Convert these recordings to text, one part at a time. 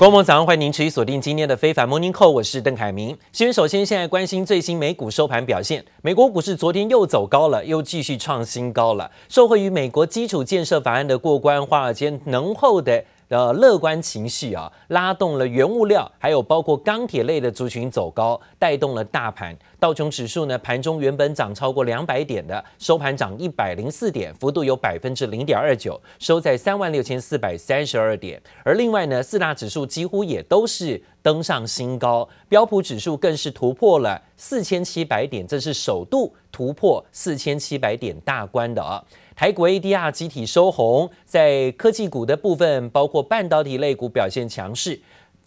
观众早上欢迎您持续锁定今天的非凡 Morning Call，我是邓凯明。先首先现在关心最新美股收盘表现，美国股市昨天又走高了，又继续创新高了，受惠于美国基础建设法案的过关，华尔街浓厚的。呃，乐观情绪啊，拉动了原物料，还有包括钢铁类的族群走高，带动了大盘。道琼指数呢，盘中原本涨超过两百点的，收盘涨一百零四点，幅度有百分之零点二九，收在三万六千四百三十二点。而另外呢，四大指数几乎也都是登上新高，标普指数更是突破了四千七百点，这是首度突破四千七百点大关的啊。台股 ADR 集体收红，在科技股的部分，包括半导体类股表现强势。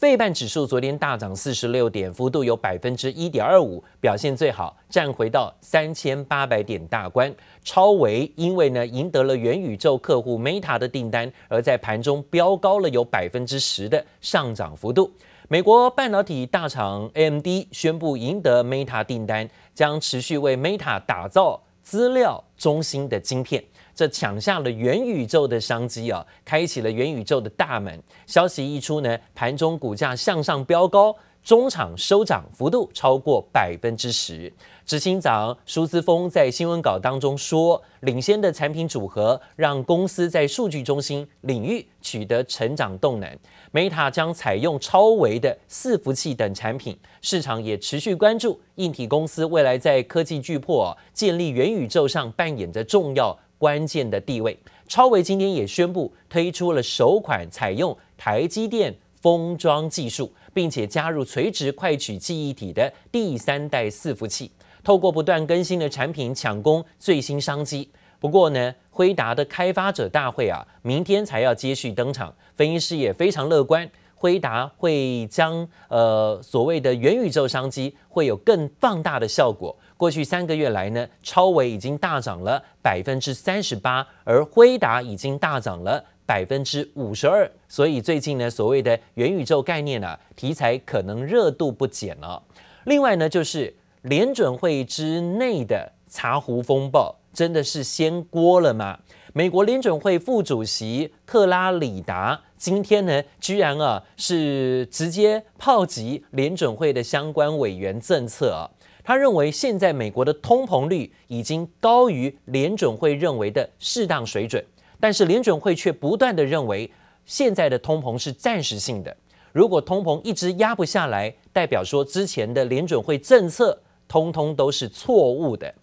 费半指数昨天大涨四十六点，幅度有百分之一点二五，表现最好，站回到三千八百点大关。超维因为呢赢得了元宇宙客户 Meta 的订单，而在盘中飙高了有百分之十的上涨幅度。美国半导体大厂 AMD 宣布赢得 Meta 订单，将持续为 Meta 打造资料中心的晶片。这抢下了元宇宙的商机啊，开启了元宇宙的大门。消息一出呢，盘中股价向上飙高，中场收涨幅度超过百分之十。执行长苏姿丰在新闻稿当中说，领先的产品组合让公司在数据中心领域取得成长动能。Meta 将采用超微的伺服器等产品，市场也持续关注硬体公司未来在科技巨擘建立元宇宙上扮演着重要关键的地位，超微今天也宣布推出了首款采用台积电封装技术，并且加入垂直快取记忆体的第三代伺服器，透过不断更新的产品抢攻最新商机。不过呢，辉达的开发者大会啊，明天才要接续登场，分析师也非常乐观。辉达会将呃所谓的元宇宙商机会有更放大的效果。过去三个月来呢，超微已经大涨了百分之三十八，而辉达已经大涨了百分之五十二。所以最近呢，所谓的元宇宙概念啊，题材可能热度不减了。另外呢，就是联准会之内的茶壶风暴，真的是掀锅了吗？美国联准会副主席克拉里达今天呢，居然啊是直接炮击联准会的相关委员政策啊。他认为现在美国的通膨率已经高于联准会认为的适当水准，但是联准会却不断地认为现在的通膨是暂时性的。如果通膨一直压不下来，代表说之前的联准会政策通通都是错误的。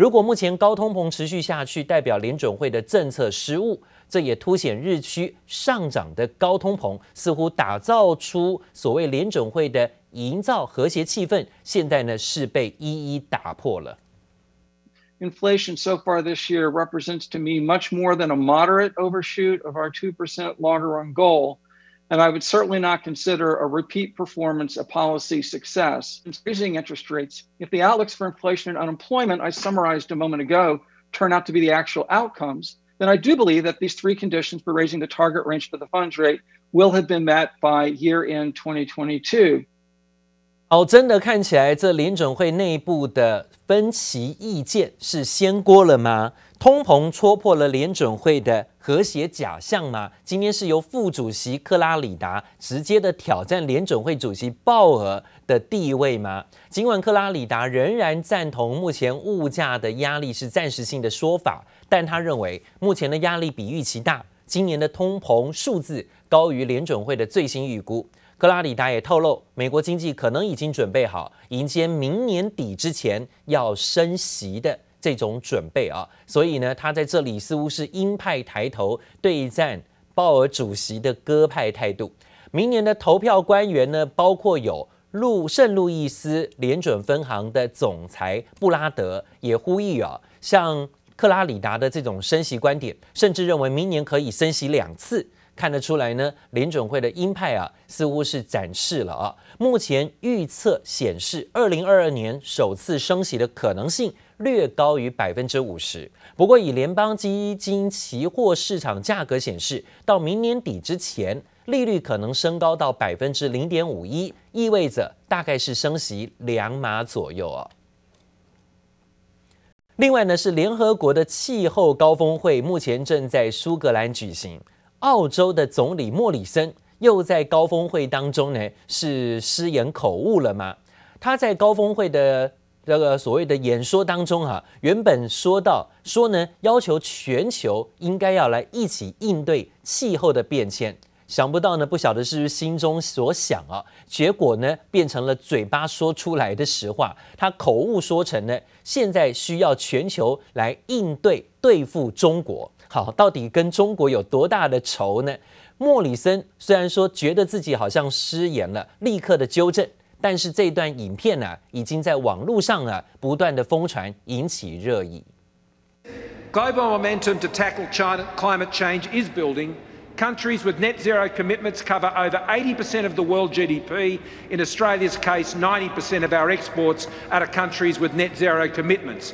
如果目前高通膨持续下去，代表联准会的政策失误，这也凸显日趋上涨的高通膨似乎打造出所谓联准会的营造和谐气氛，现在呢是被一一打破了。Inflation so far this year represents to me much more than a moderate overshoot of our 2% longer run goal. And I would certainly not consider a repeat performance a policy success. In raising interest rates, if the outlooks for inflation and unemployment I summarized a moment ago turn out to be the actual outcomes, then I do believe that these three conditions for raising the target range for the funds rate will have been met by year end 2022. 好，真的看起来这联准会内部的分歧意见是掀锅了吗？通膨戳破了联准会的和谐假象吗？今天是由副主席克拉里达直接的挑战联准会主席鲍尔的地位吗？尽管克拉里达仍然赞同目前物价的压力是暂时性的说法，但他认为目前的压力比预期大，今年的通膨数字高于联准会的最新预估。克拉里达也透露，美国经济可能已经准备好迎接明年底之前要升息的。这种准备啊，所以呢，他在这里似乎是鹰派抬头对战鲍尔主席的鸽派态度。明年的投票官员呢，包括有路圣路易斯联准分行的总裁布拉德，也呼吁啊，像克拉里达的这种升息观点，甚至认为明年可以升息两次。看得出来呢，联准会的鹰派啊，似乎是展示了啊。目前预测显示，二零二二年首次升息的可能性略高于百分之五十。不过，以联邦基金期货市场价格显示，到明年底之前，利率可能升高到百分之零点五一，意味着大概是升息两码左右啊。另外呢，是联合国的气候高峰会目前正在苏格兰举行。澳洲的总理莫里森又在高峰会当中呢是失言口误了吗？他在高峰会的这个所谓的演说当中啊，原本说到说呢，要求全球应该要来一起应对气候的变迁。想不到呢，不晓得是不是心中所想啊，结果呢变成了嘴巴说出来的实话。他口误说成呢，现在需要全球来应对对付中国。好，到底跟中国有多大的仇呢？莫里森虽然说觉得自己好像失言了，立刻的纠正，但是这段影片呢，已经在网络上啊不断的疯传，引起热议。Global momentum to tackle China climate change is building. Countries with net zero commitments cover over 80% of the world GDP. In Australia's case, 90% of our exports are to countries with net zero commitments.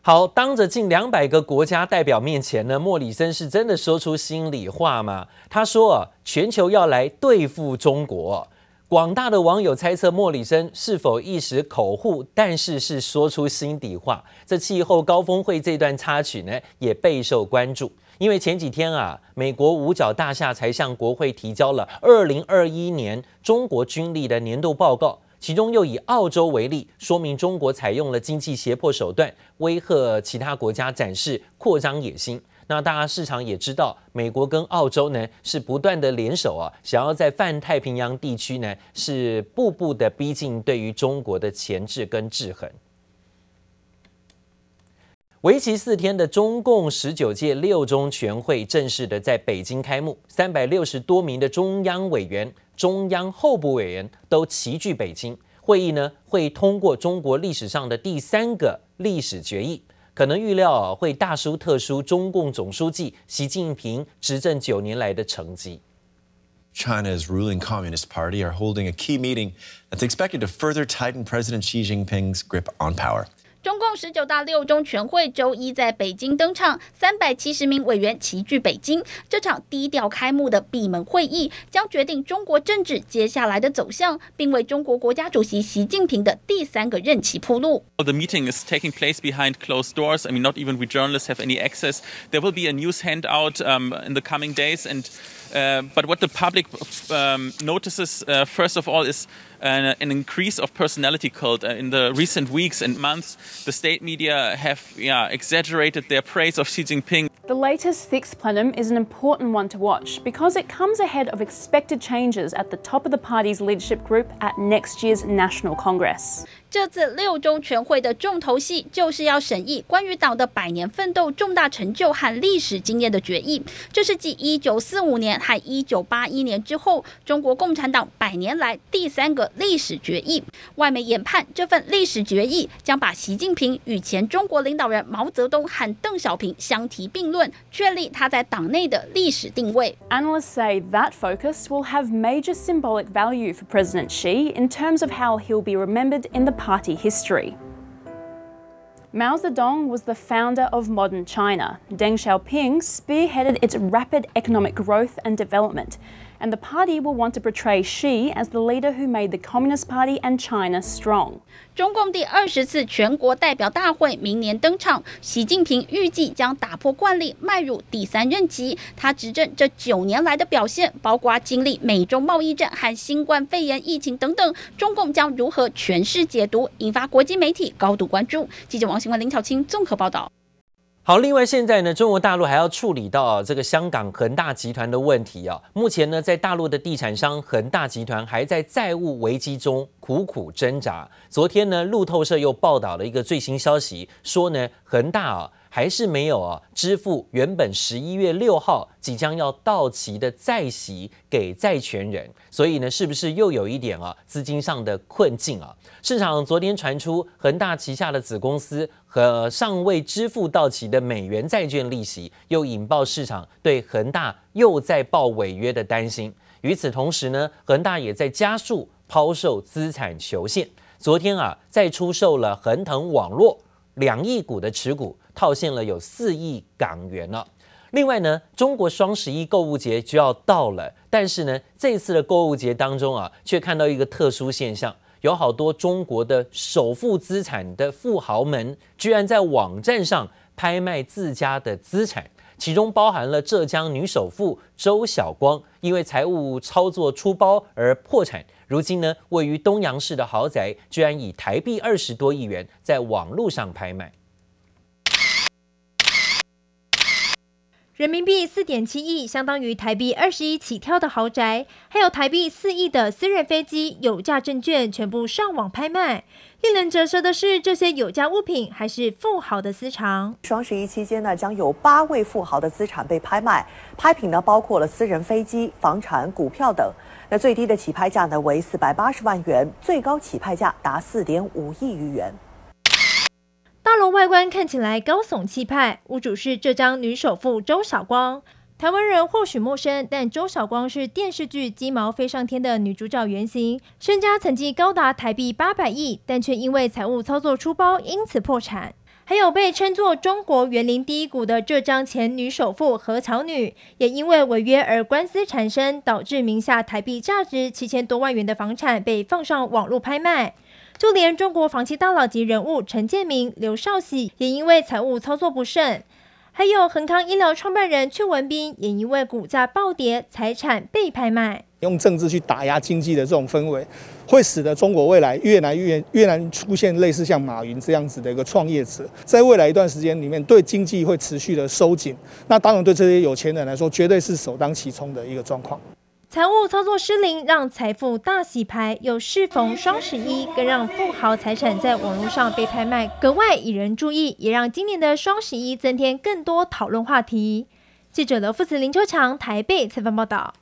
好，当着近两百个国家代表面前呢，莫里森是真的说出心里话吗？他说啊，全球要来对付中国。广大的网友猜测莫里森是否一时口误，但是是说出心底话。这气候高峰会这段插曲呢，也备受关注。因为前几天啊，美国五角大厦才向国会提交了二零二一年中国军力的年度报告，其中又以澳洲为例，说明中国采用了经济胁迫手段，威吓其他国家展示扩张野心。那大家市场也知道，美国跟澳洲呢是不断的联手啊，想要在泛太平洋地区呢是步步的逼近对于中国的钳制跟制衡。为期四天的中共十九届六中全会正式的在北京开幕，三百六十多名的中央委员、中央候补委员都齐聚北京。会议呢会通过中国历史上的第三个历史决议，可能预料啊会大书特书中共总书记习近平执政九年来的成绩。China's ruling Communist Party are holding a key meeting that's expected to further tighten President Xi Jinping's grip on power. 中共十九大六中全会周一在北京登场，三百七十名委员齐聚北京。这场低调开幕的闭门会议将决定中国政治接下来的走向，并为中国国家主席习近平的第三个任期铺路。The meeting is taking place behind closed doors. I mean, not even we journalists have any access. There will be a news handout um, in the coming days, and uh, but what the public um, notices uh, first of all is. an increase of personality cult in the recent weeks and months. The state media have yeah, exaggerated their praise of Xi Jinping. The latest sixth plenum is an important one to watch because it comes ahead of expected changes at the top of the party's leadership group at next year's National Congress. 这次六中全会的重头戏就是要审议关于党的百年奋斗重大成就和历史经验的决议。这是继一九四五年和一九八一年之后，中国共产党百年来第三个历史决议。外媒研判，这份历史决议将把习近平与前中国领导人毛泽东和邓小平相提并论，确立他在党内的历史定位。Analysts say that focus will have major symbolic value for President Xi in terms of how he'll be remembered in the party history. Mao Zedong was the founder of modern China. Deng Xiaoping spearheaded its rapid economic growth and development. And the party will want to portray Xi as the leader who made the Communist Party and China strong. 中共第二十次全国代表大会明年登场，习近平预计将打破惯例，迈入第三任期。他执政这九年来的表现，包括经历美中贸易战和新冠肺炎疫情等等，中共将如何诠释解读，引发国际媒体高度关注。记者王新文、林巧清综合报道。好，另外现在呢，中国大陆还要处理到这个香港恒大集团的问题啊。目前呢，在大陆的地产商恒大集团还在债务危机中苦苦挣扎。昨天呢，路透社又报道了一个最新消息，说呢，恒大啊。还是没有啊，支付原本十一月六号即将要到期的债息给债权人，所以呢，是不是又有一点啊资金上的困境啊？市场昨天传出恒大旗下的子公司和尚未支付到期的美元债券利息，又引爆市场对恒大又在报违约的担心。与此同时呢，恒大也在加速抛售资产求现，昨天啊，再出售了恒腾网络两亿股的持股。套现了有四亿港元了。另外呢，中国双十一购物节就要到了，但是呢，这次的购物节当中啊，却看到一个特殊现象，有好多中国的首富资产的富豪们，居然在网站上拍卖自家的资产。其中包含了浙江女首富周晓光，因为财务操作出包而破产。如今呢，位于东阳市的豪宅居然以台币二十多亿元在网络上拍卖。人民币四点七亿，相当于台币二十亿起跳的豪宅，还有台币四亿的私人飞机、有价证券，全部上网拍卖。令人折舌的是，这些有价物品还是富豪的私藏。双十一期间呢，将有八位富豪的资产被拍卖，拍品呢包括了私人飞机、房产、股票等。那最低的起拍价呢为四百八十万元，最高起拍价达四点五亿余元。大楼外观看起来高耸气派，屋主是浙江女首富周晓光。台湾人或许陌生，但周晓光是电视剧《鸡毛飞上天》的女主角原型，身家曾经高达台币八百亿，但却因为财务操作出包，因此破产。还有被称作中国园林第一股的浙江前女首富何巧女，也因为违约而官司缠身，导致名下台币价值七千多万元的房产被放上网络拍卖。就连中国房企大佬级人物陈建明、刘少喜也因为财务操作不慎，还有恒康医疗创办人阙文斌也因为股价暴跌，财产被拍卖。用政治去打压经济的这种氛围，会使得中国未来越来越越难出现类似像马云这样子的一个创业者，在未来一段时间里面，对经济会持续的收紧。那当然对这些有钱人来说，绝对是首当其冲的一个状况。财务操作失灵，让财富大洗牌，又适逢双十一，更让富豪财产在网络上被拍卖，格外引人注意，也让今年的双十一增添更多讨论话题。记者刘富慈、林秋强台北采访报道。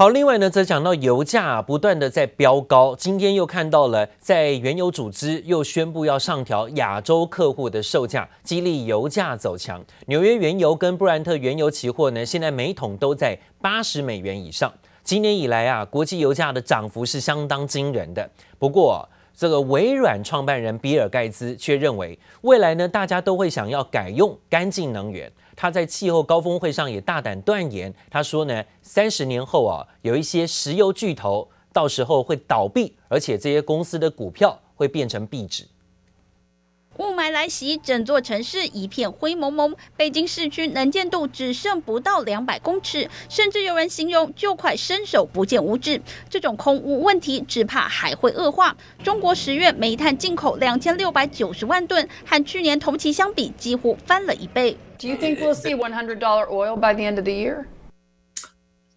好，另外呢，则讲到油价不断的在飙高，今天又看到了在原油组织又宣布要上调亚洲客户的售价，激励油价走强。纽约原油跟布兰特原油期货呢，现在每桶都在八十美元以上。今年以来啊，国际油价的涨幅是相当惊人的。不过，这个微软创办人比尔盖茨却认为，未来呢，大家都会想要改用干净能源。他在气候高峰会上也大胆断言，他说呢，三十年后啊，有一些石油巨头到时候会倒闭，而且这些公司的股票会变成壁纸。雾霾来袭，整座城市一片灰蒙蒙。北京市区能见度只剩不到两百公尺，甚至有人形容就快伸手不见五指。这种空污问题只怕还会恶化。中国十月煤炭进口两千六百九十万吨，和去年同期相比几乎翻了一倍。Do you think we'll see one hundred dollar oil by the end of the year?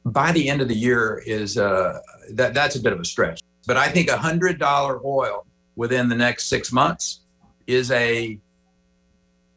By the end of the year is uh, that that's a bit of a stretch, but I think a hundred dollar oil within the next six months. is a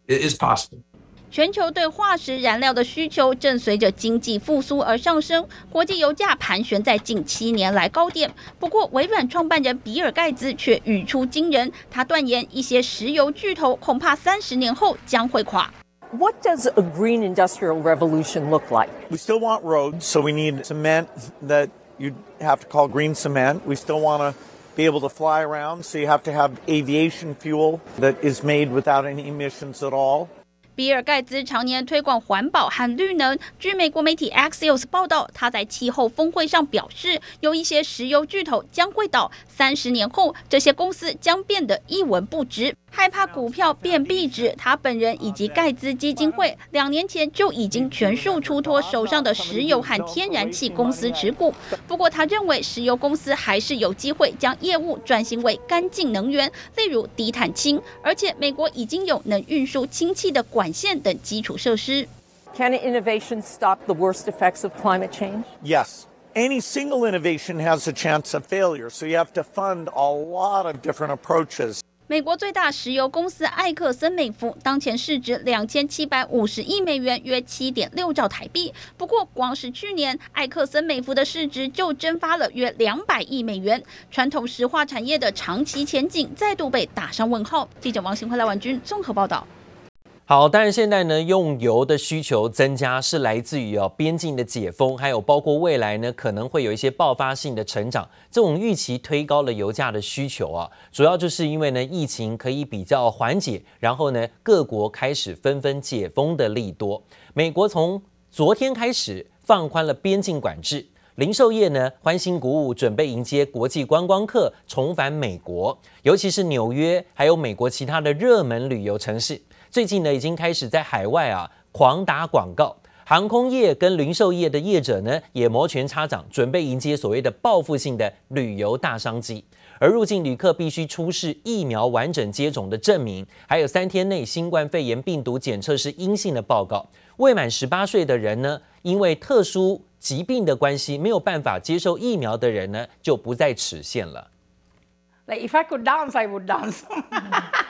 is possible。全球对化石燃料的需求正随着经济复苏而上升，国际油价盘旋在近七年来高点。不过，微软创办人比尔盖茨却语出惊人，他断言一些石油巨头恐怕三十年后将会垮。What does a green industrial revolution look like? We still want roads, so we need cement that you have to call green cement. We still want to be able to fly around, so you have to have aviation fuel that is made without any emissions at all. 比尔盖茨常年推广环保和绿能。据美国媒体 Axios 报道，他在气候峰会上表示，有一些石油巨头将会倒，三十年后，这些公司将变得一文不值。害怕股票变壁纸，他本人以及盖茨基金会两年前就已经全数出脱手上的石油和天然气公司持股。不过，他认为石油公司还是有机会将业务转型为干净能源，例如低碳氢。而且，美国已经有能运输氢气的管线等基础设施。Can innovation stop the worst effects of climate change? Yes. Any single innovation has a chance of failure, so you have to fund a lot of different approaches. 美国最大石油公司埃克森美孚当前市值两千七百五十亿美元，约七点六兆台币。不过，光是去年，埃克森美孚的市值就蒸发了约两百亿美元。传统石化产业的长期前景再度被打上问号。记者王新辉、赖婉君综合报道。好，当然现在呢，用油的需求增加是来自于哦边境的解封，还有包括未来呢可能会有一些爆发性的成长，这种预期推高了油价的需求啊。主要就是因为呢疫情可以比较缓解，然后呢各国开始纷纷解封的利多。美国从昨天开始放宽了边境管制，零售业呢欢欣鼓舞，准备迎接国际观光客重返美国，尤其是纽约还有美国其他的热门旅游城市。最近呢，已经开始在海外啊狂打广告。航空业跟零售业的业者呢，也摩拳擦掌，准备迎接所谓的报复性的旅游大商机。而入境旅客必须出示疫苗完整接种的证明，还有三天内新冠肺炎病毒检测是阴性的报告。未满十八岁的人呢，因为特殊疾病的关系，没有办法接受疫苗的人呢，就不在此限了。来 if I could dance, I would dance.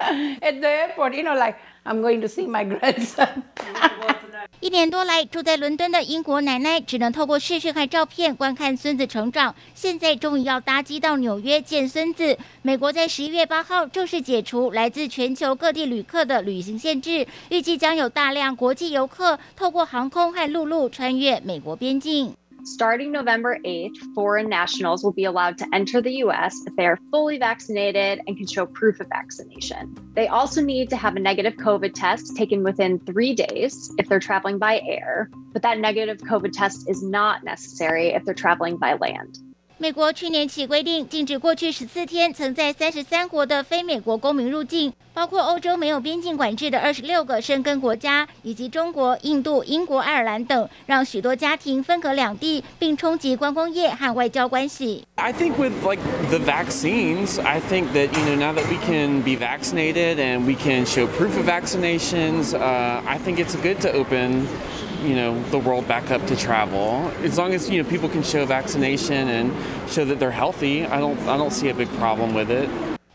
At the airport, you know, like I'm going to see my grandson. 一年多来住在伦敦的英国奶奶，只能透过视讯和照片观看孙子成长。现在终于要搭机到纽约见孙子。美国在十一月八号正式解除来自全球各地旅客的旅行限制，预计将有大量国际游客透过航空和陆路穿越美国边境。Starting November 8th, foreign nationals will be allowed to enter the US if they are fully vaccinated and can show proof of vaccination. They also need to have a negative COVID test taken within three days if they're traveling by air, but that negative COVID test is not necessary if they're traveling by land. 美国去年起规定禁止过去十四天曾在三十三国的非美国公民入境， 包括欧洲没有边境管制的二十六个申根国家，以及中国、印度、英国、爱尔兰等，让许多家庭分隔两地，并冲击观光业和外交关系。I think with like the vaccines, I think that you know now that we can be vaccinated and we can show proof of vaccinations, uh, I think it's good to open. you know, the world back up to travel. As long as, you know, people can show vaccination and show that they're healthy, I don't, I don't see a big problem with it.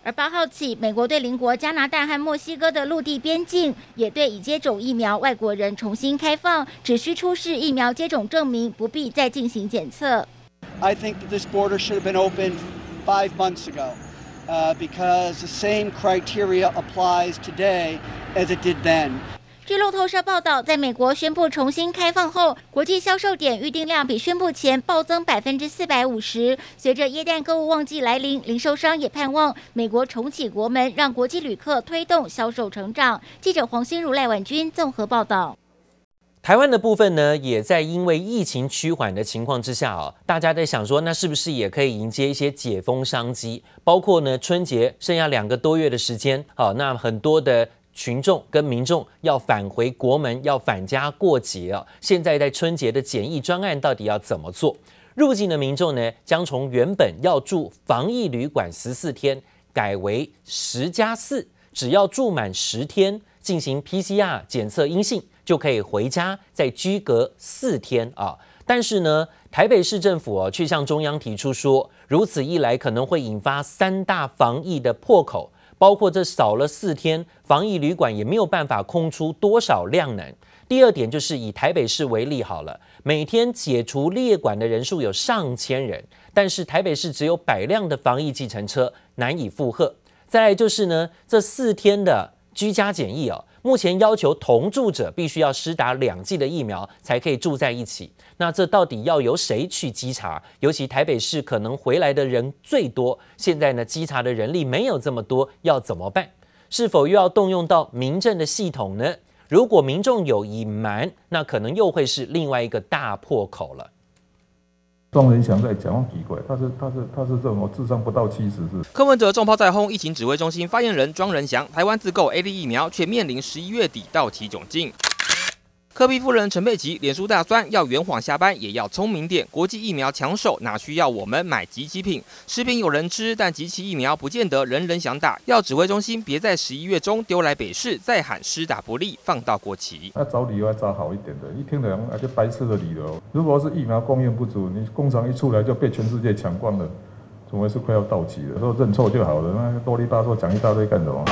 而八号起，美国对邻国加拿大和墨西哥的陆地边境也对已接种疫苗外国人重新开放，只需出示疫苗接种证明，不必再进行检测。I think that this border should have been opened five months ago, because the same criteria applies today as it did then. 据路透社报道，在美国宣布重新开放后，国际销售点预订量比宣布前暴增百分之四百五十。随着耶诞购物旺季来临，零售商也盼望美国重启国门，让国际旅客推动销售成长。记者黄心如、赖婉君综合报道。台湾的部分呢，也在因为疫情趋缓的情况之下哦，大家在想说，那是不是也可以迎接一些解封商机？包括呢，春节剩下两个多月的时间，好，那很多的。群众跟民众要返回国门，要返家过节啊！现在在春节的检疫专案到底要怎么做？入境的民众呢，将从原本要住防疫旅馆十四天，改为十加四，只要住满十天，进行 PCR 检测阴性，就可以回家再居隔四天啊！但是呢，台北市政府哦，却向中央提出说，如此一来可能会引发三大防疫的破口。包括这少了四天，防疫旅馆也没有办法空出多少量能。第二点就是以台北市为例好了，每天解除列管的人数有上千人，但是台北市只有百辆的防疫计程车，难以负荷。再来就是呢，这四天的居家检疫哦，目前要求同住者必须要施打两剂的疫苗才可以住在一起。那这到底要由谁去稽查？尤其台北市可能回来的人最多，现在呢，稽查的人力没有这么多，要怎么办？是否又要动用到民政的系统呢？如果民众有隐瞒，那可能又会是另外一个大破口了。庄仁祥在讲话奇怪，他是他是他是这种智商不到七十是？柯文哲重炮在轰，疫情指挥中心发言人庄仁祥，台湾自购 A D 疫苗却面临十一月底到期窘境。柯 P 夫人陈佩琪脸书大酸，要圆谎下班也要聪明点。国际疫苗抢手，哪需要我们买即期品？食品有人吃，但集齐疫苗不见得人人想打。要指挥中心别在十一月中丢来北市，再喊施打不利，放到国旗。那找理由要找好一点的，一听人啊就白痴的理由。如果是疫苗供应不足，你工厂一出来就被全世界抢光了，总会是快要到期了。说认错就好了，那多哩八嗦讲一大堆干什么？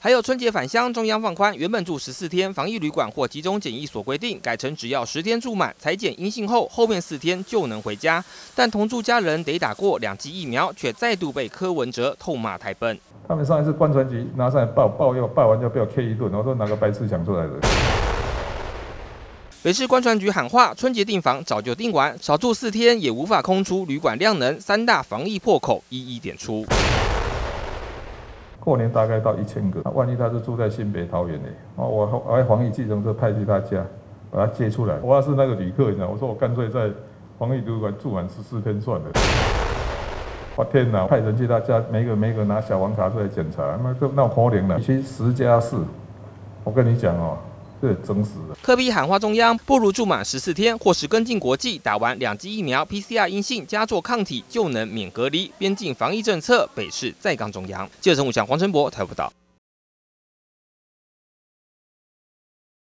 还有春节返乡，中央放宽，原本住十四天防疫旅馆或集中检疫所规定，改成只要十天住满，采检阴性后，后面四天就能回家。但同住家人得打过两剂疫苗，却再度被柯文哲痛骂太笨。他们上一次观传局拿上来报报要报完就被我 K 一顿，我说哪个白痴想出来的？北市观传局喊话，春节订房早就订完，少住四天也无法空出旅馆量能，三大防疫破口一一点出。过年大概到一千个，万一他是住在新北桃园呢，哦，我我还防疫计程车派去他家，把他接出来。我要是那个旅客，你知道，我说我干脆在防疫旅馆住满十四天算了。我天哪，派人去他家，每个每个拿小黄卡出来检查，那这那可怜了。其实十加四，我跟你讲哦，这真实的。科比喊话中央，不如住满十四天，或是跟进国际，打完两剂疫苗，PCR 阴性加做抗体就能免隔离。边境防疫政策，北市再刚中央。记者陈武祥、黄晨博台报道。